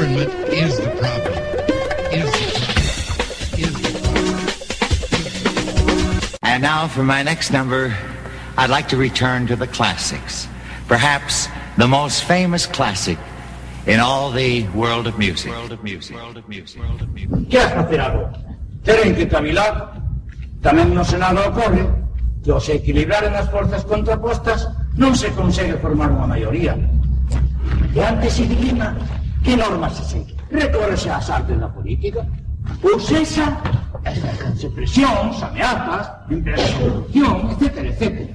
Government is the problem. Is the problem. Is the problem. And now for my next number, I'd like to return to the classics. Perhaps the most famous classic in all the world of music. World of music. World of music. World of music. Que has facer agora? Teren que cavilar. Tamén no Senado ocorre que ao se equilibraren as forzas contrapostas non se consegue formar unha maioría. E antes se dilema que normas se segue. Recórrese ás artes da política. Ou sexa, exercense presións, ameazas, empresas de corrupción, etc, etc.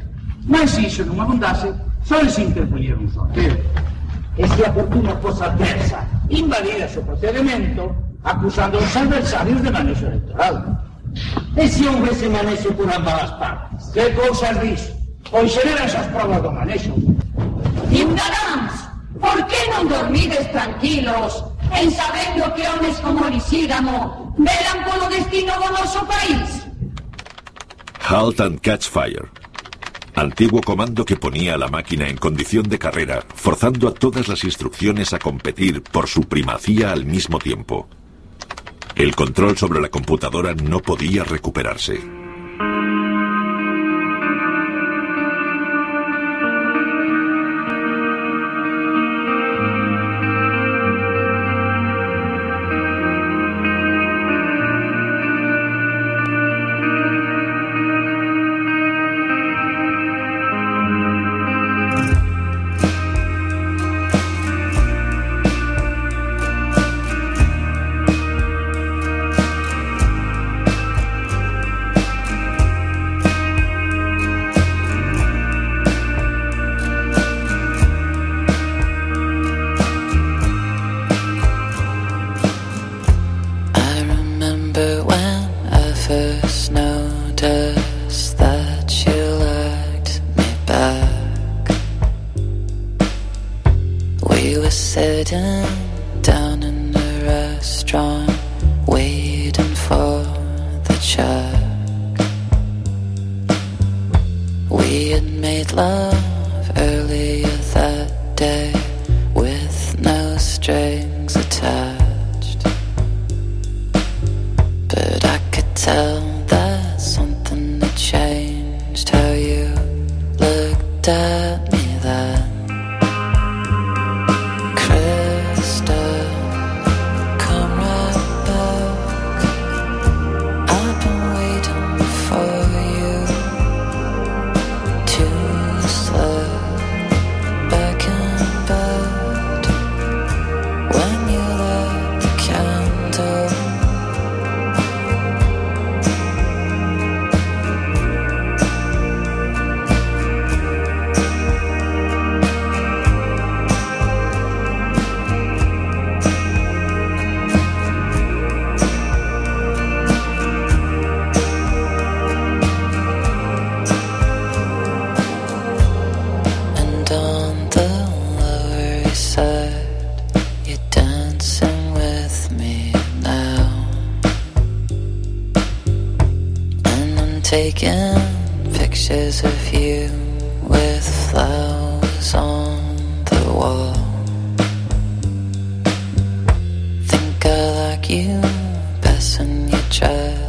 Mas se iso non abundase, só se interpoñer un sorteo. E se a fortuna fosa adversa, invalida o procedimento, acusando aos adversarios de manexo electoral. E se manexo por ambas as partes? Que cousas dis? Pois xeran esas provas do manexo. Ciudadanos, por que non dormides tranquilos en sabendo que homes como Lisígamo velan polo destino do noso país? Halt and Catch Fire. Antiguo comando que ponía a la máquina en condición de carrera, forzando a todas las instrucciones a competir por su primacía al mismo tiempo. El control sobre la computadora no podía recuperarse. You best when you're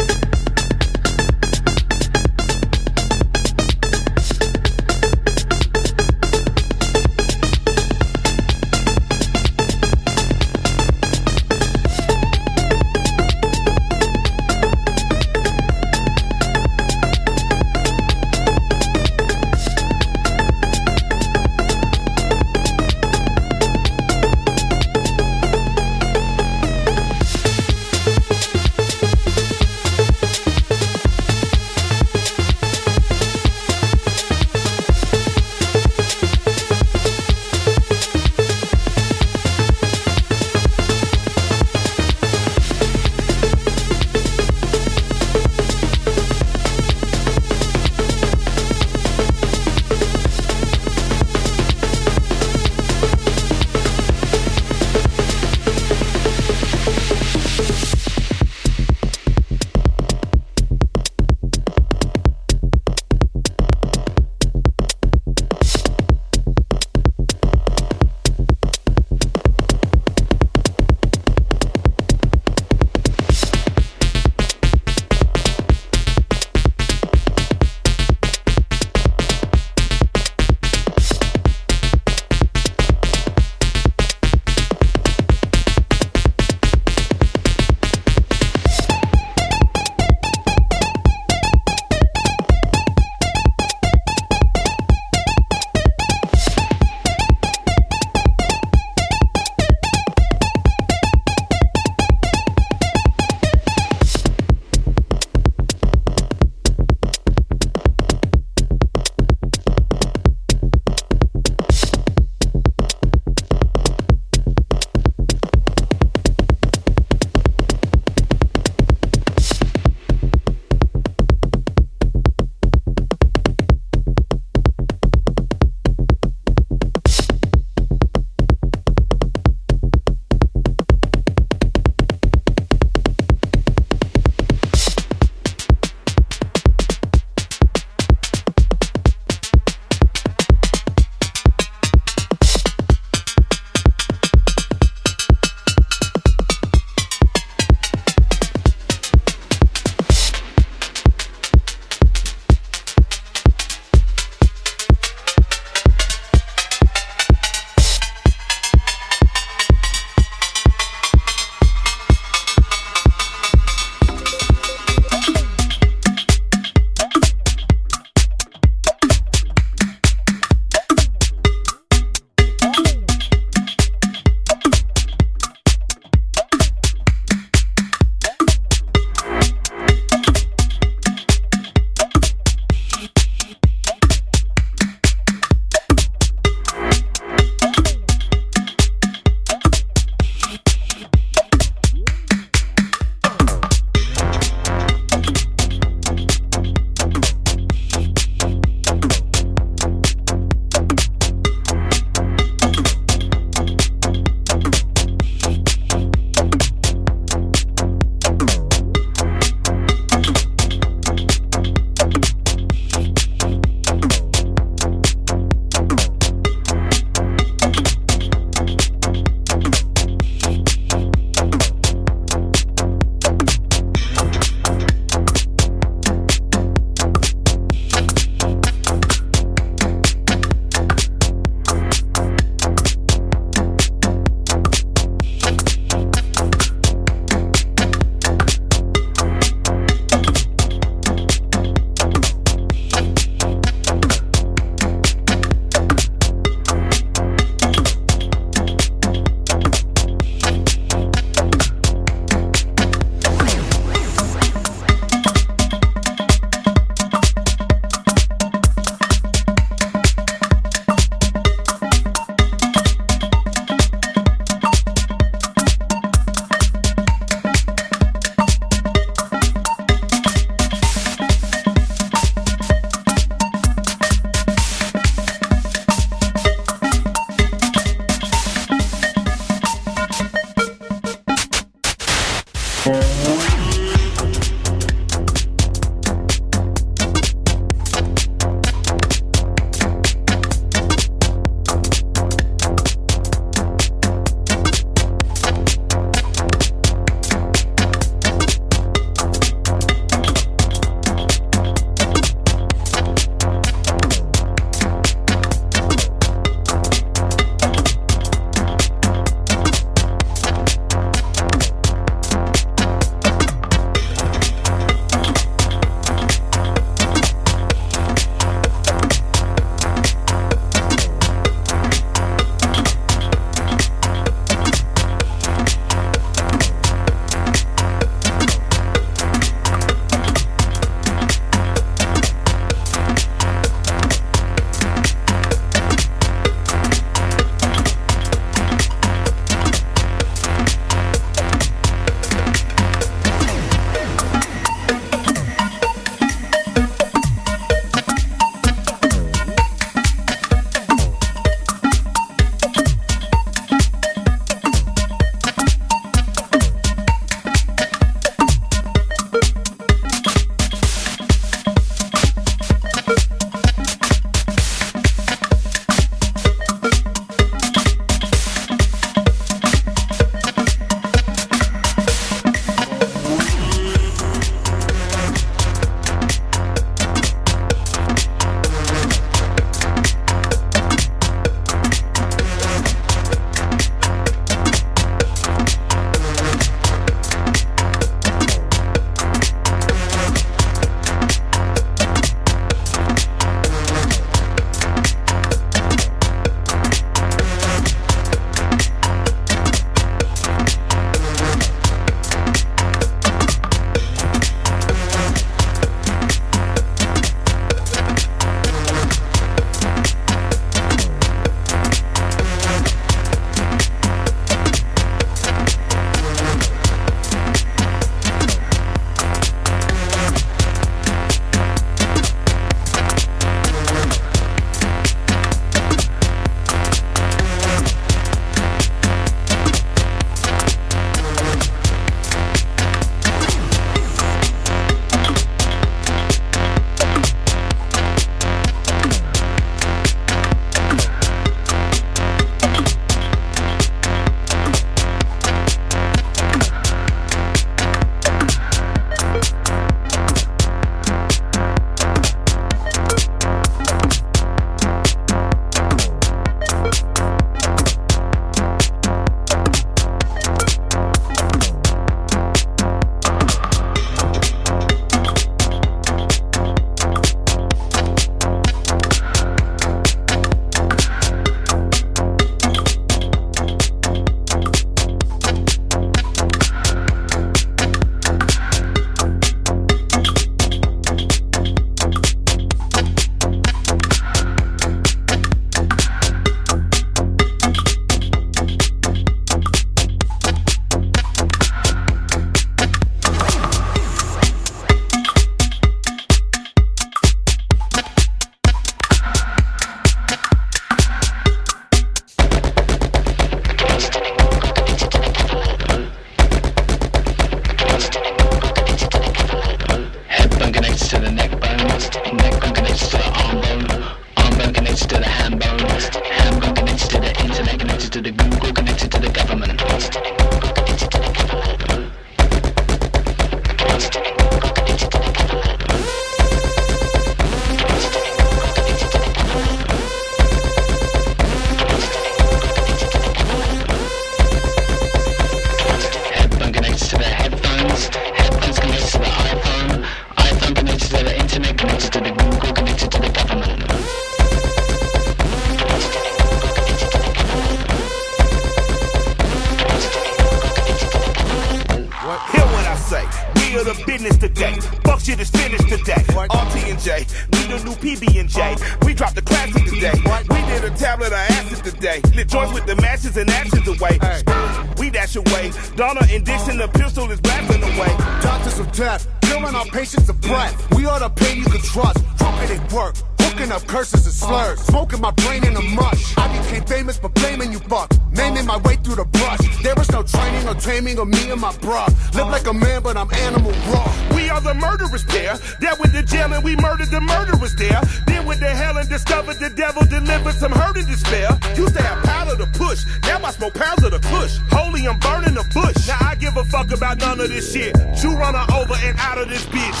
kush. Holy, I'm burning the bush. Now I give a fuck about none of this shit. You run her over and out of this bitch.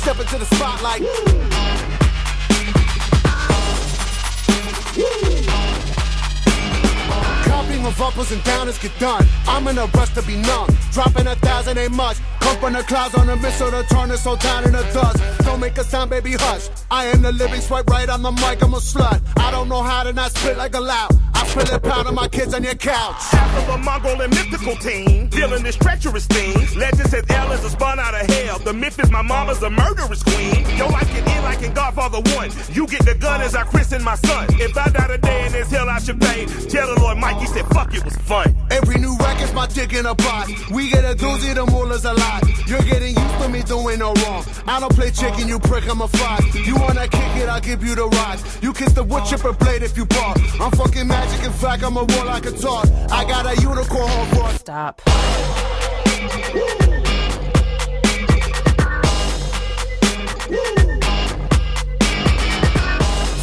Step into the spotlight. Copying of uppers and downers get done. I'm in a rush to be numb. Dropping a thousand ain't much. From the clouds on a missile to turn us all down in the dust. Don't make a sound, baby, hush. I am the living swipe right on the mic, I'm a slut. I don't know how to not spit like a loud. I spill it pound on my kids on your couch. Half of a Mongol and mythical team, dealing this treacherous thing. Legend says Ellen's a spun out of hell. The myth is my mama's a murderous queen. Yo, life can end like in Godfather 1. You get the gun as I christen my son. If I die today in this hell, I should pay. Tell the Lord Mikey said, fuck, it was fun. Every new record's my dick in a pot. We get a doozy, the mullah's a lot. You're getting used to me doing no wrong. I don't play chicken, you prick, I'm a fly. You wanna kick it, I'll give you the ride. You kiss the wood chipper blade if you bark. I'm fucking magic, in fact, I'm a warlock a talk. I got a unicorn horn. Stop.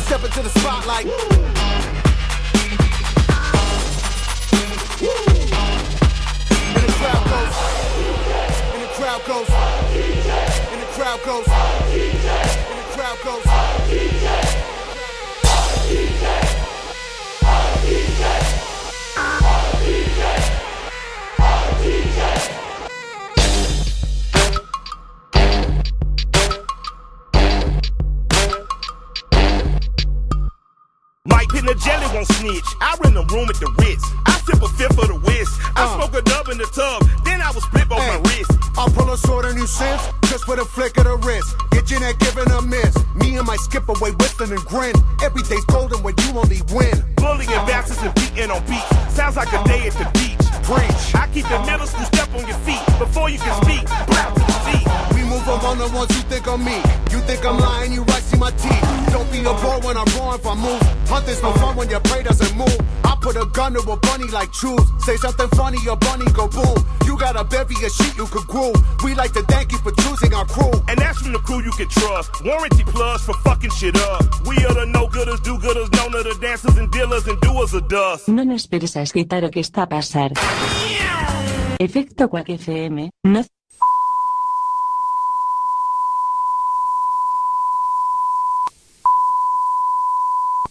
Step into the spotlight. And the crowd goes. And the crowd goes. And the crowd goes. Pin the jelly won't snitch. I rent a room at the Ritz. I sip a fifth of the whiz. I uh. smoke a dub in the tub. Then I was flip on my wrist. I'll pull a sword on you since, just with a flick of the wrist. Get your neck giving a miss. Me and my skip away whistling and grin. Every day's golden when you only win. Bullying uh. bastards and beating on beats. Sounds like a day at the beach. Preach. I keep the middle school step on your feet. Before you can speak, blow to the feet. We move among the ones you think of me. You think I'm lying, you right, see my teeth. Don't be a bore when I'm raw if I move. Hunting's no fun when your prey doesn't move. I put a gun to a bunny like choose. Say something funny, your bunny go boom. You got a bevy of sheep you could groove. We like to thank you for choosing our crew. And that's from the crew you can trust. Warranty plus for fucking shit up. We are the no-gooders, do-gooders, known are the dancers and dealers and doers of dust. No no esperes a escuchar o que está a pasar. Efecto Quack FM, no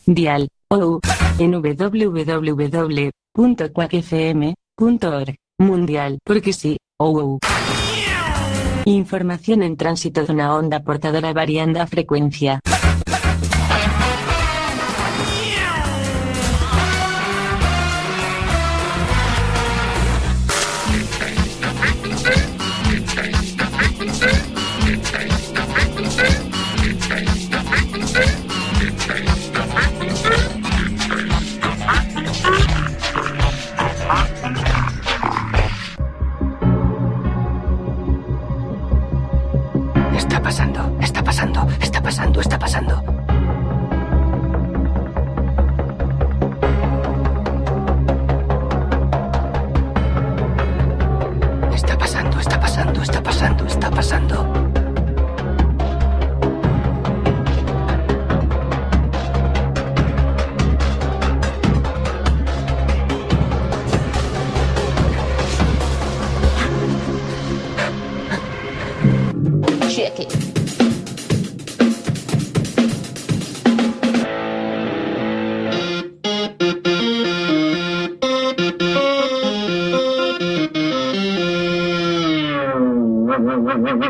Dial, OU, en www.quackfm.org, mundial, porque sí, OU. Información en tránsito de una onda portadora variando a frecuencia. Pasando, está pasando, está pasando, está pasando.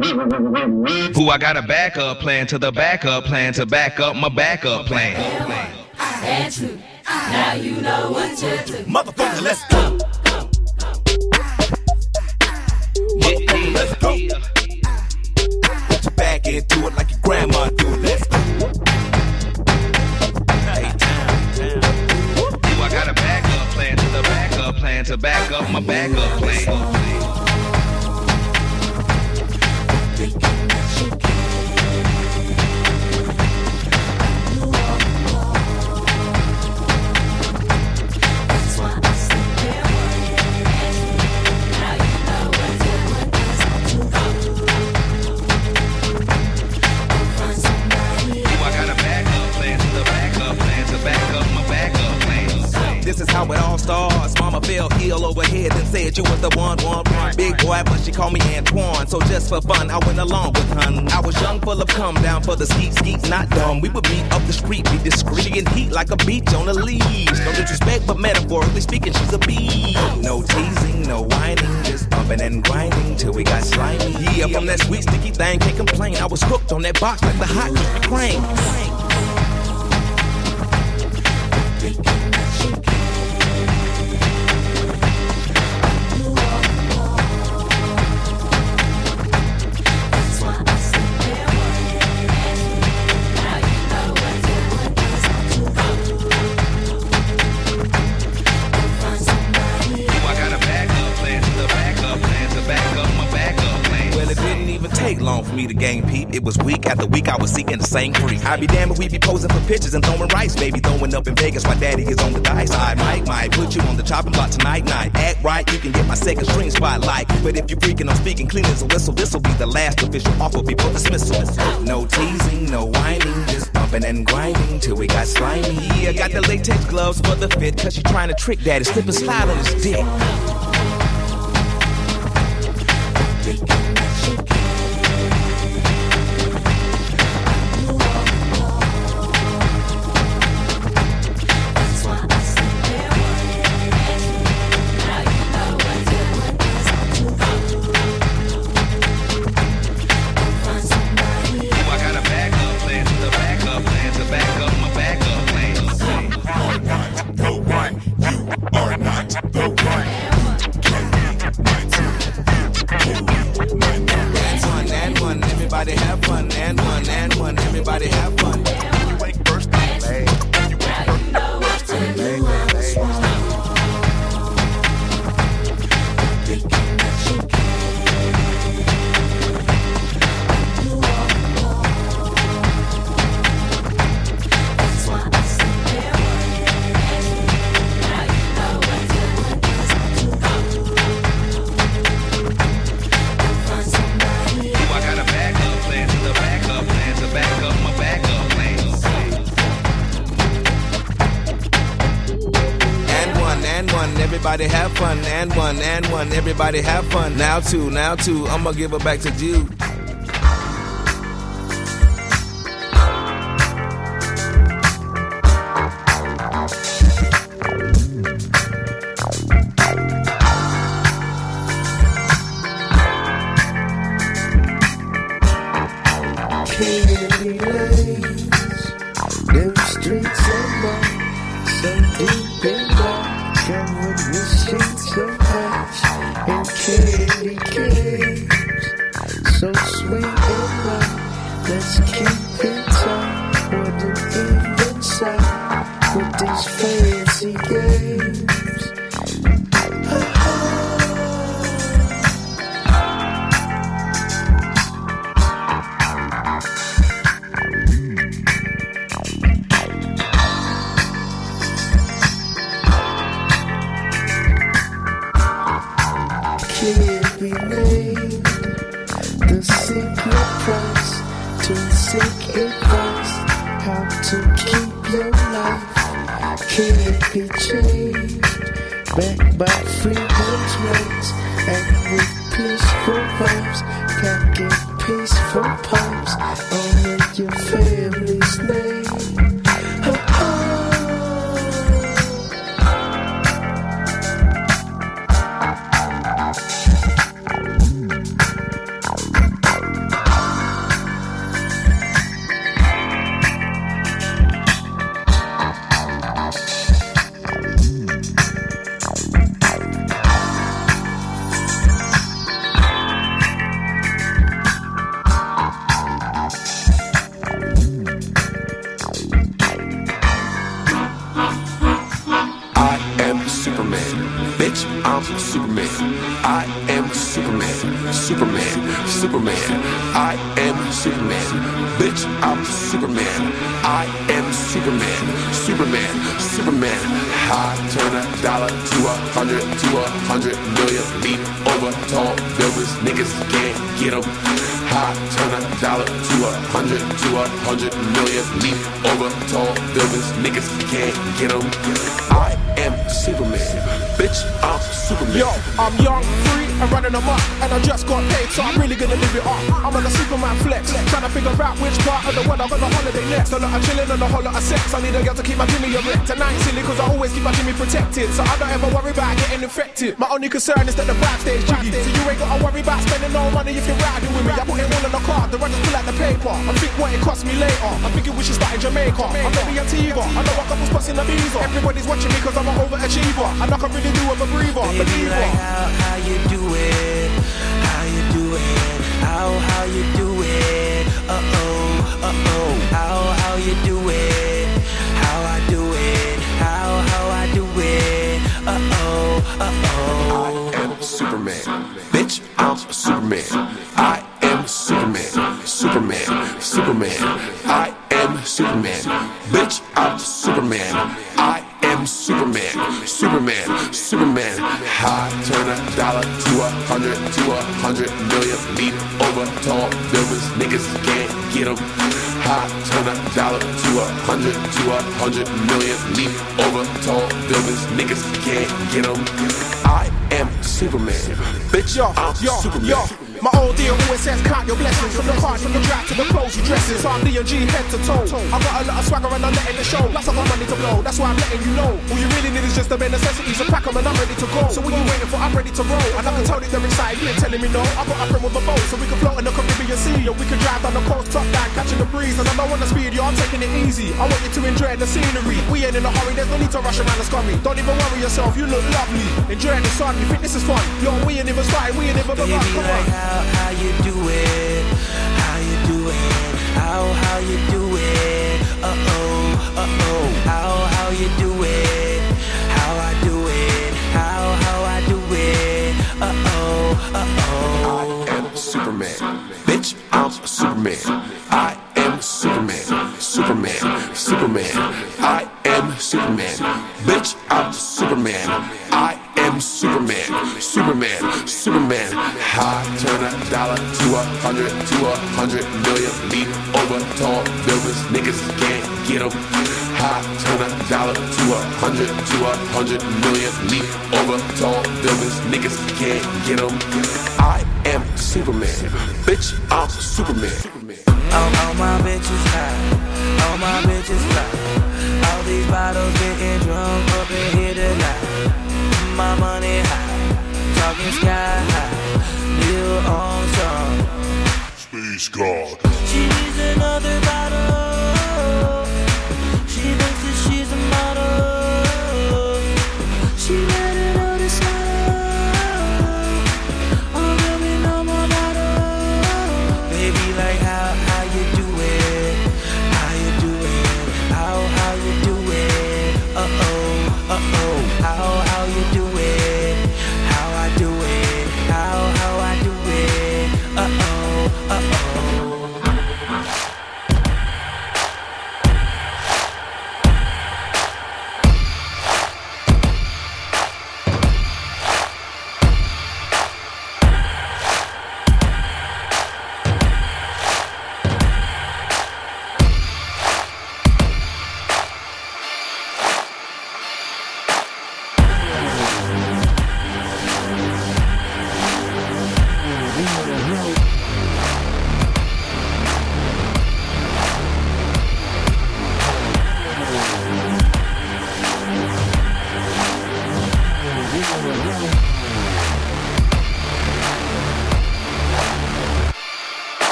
Who I got a backup plan to the backup plan to back up my backup plan. And two. Now you know what to do. Motherfucker, let's go. But metaphorically speaking, she's a bee. No teasing, no whining, just bumping and grinding till we got slimy. Yeah, from that sweet sticky thing, can't complain. I was hooked on that box like the hot crane. Week after week I was seeking the same freak. I'd be damned if we be posing for pictures and throwing rice. Maybe throwing up in Vegas while daddy is on the dice. I might, might put you on the chopping block tonight, night. Act right, you can get my second string spotlight. But if you're freaking, I'm speaking clean as a whistle. This'll be the last official offer before dismissal. No teasing, no whining, just bumping and grinding till we got slimy. Yeah, got the latex gloves for the fit, cause she trying to trick daddy. Slip and slide on his dick. One, everybody have fun. Now two, now two, I'ma give it back to Jude. And with peaceful vibes packing peaceful pipes honor your family's dollar to a hundred, to a hundred million. Leap over tall buildings, niggas can't get 'em. Running amok, and I just got paid, so I'm really gonna live it up. I'm on a Superman flex, trying to figure out which part of the world I'm gonna holiday next. A lot of chilling and a whole lot of sex. I need a girl to keep my Jimmy erect. And I ain't silly, cause I always keep my Jimmy protected, so I don't ever worry about getting infected. My only concern is that the vibe stays jiggy, so you ain't gotta worry about spending no money if you're riding with me. I put it all on the card, the run just pull out the paper. I think what it cost me later. I'm thinking we should start in Jamaica. I'm maybe Antigua. I know a couple spots in the visa. Everybody's watching me cause I'm an overachiever. And I can really do with a breather. Baby, believer. like how, how you do it, how you do it, how, how you do it, uh-oh, uh-oh, how, how you do it, how I do it, how, how I do it, uh-oh, uh-oh. I am Superman. Bitch, I'm Superman. I am Superman. Superman. Superman. I am Superman. Bitch, I'm Superman. I am Superman. Superman. Superman. I turn a dollar to a hundred, to a hundred million. Leap over tall buildings. Niggas can't get 'em. I turn a dollar to a hundred, to a hundred million. Leap over tall buildings. Niggas can't get 'em. I am Superman. Bitch, Yo, I'm yo, Superman. yo. My old deal always says count your blessings From the card, from the drive to the clothes you dresses I'm D&G head to toe. I got a lot of swagger and I'm letting it show. Plus I got money to blow, that's why I'm letting you know. All you really need is just the bare necessities. A pack 'em and I'm ready to go. So what you waiting for, I'm ready to roll. And I can tell that they're excited, you ain't telling me no. I got a friend with a boat so we can float in the Caribbean Sea. Or we can drive down the coast, top down, catching the breeze. And I don't wanna speed, yo, I'm taking it easy. I want you to enjoy the scenery. We ain't in a hurry, there's no need to rush around the scurry. Don't even worry yourself, you look lovely. Enjoy the sun, you think this is fun? Yo, we ain't even started, we ain't even begun, come on how, how you do it, how you do it, how, how you do it, uh-oh, uh-oh, how, how you do it, how I do it, how, how I do it, uh-oh, uh-oh. I am Superman. Bitch, I'm Superman. I am Superman. Superman. Superman. I am Superman. Bitch, I'm Superman. I am Superman. Superman. Superman. I turn a dollar to a hundred, to a hundred million. Leap over tall buildings. Niggas can't get 'em. I turn a dollar to a hundred, to a hundred million. Leap over tall buildings. Niggas can't get get 'em. I am Superman. Bitch, I'm Superman. All, all my bitches high, all my bitches fly. All these bottles getting drunk up in here tonight. My money high, talking sky high. Neil Armstrong. Space God. She needs another bottle.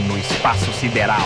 No espaço sideral.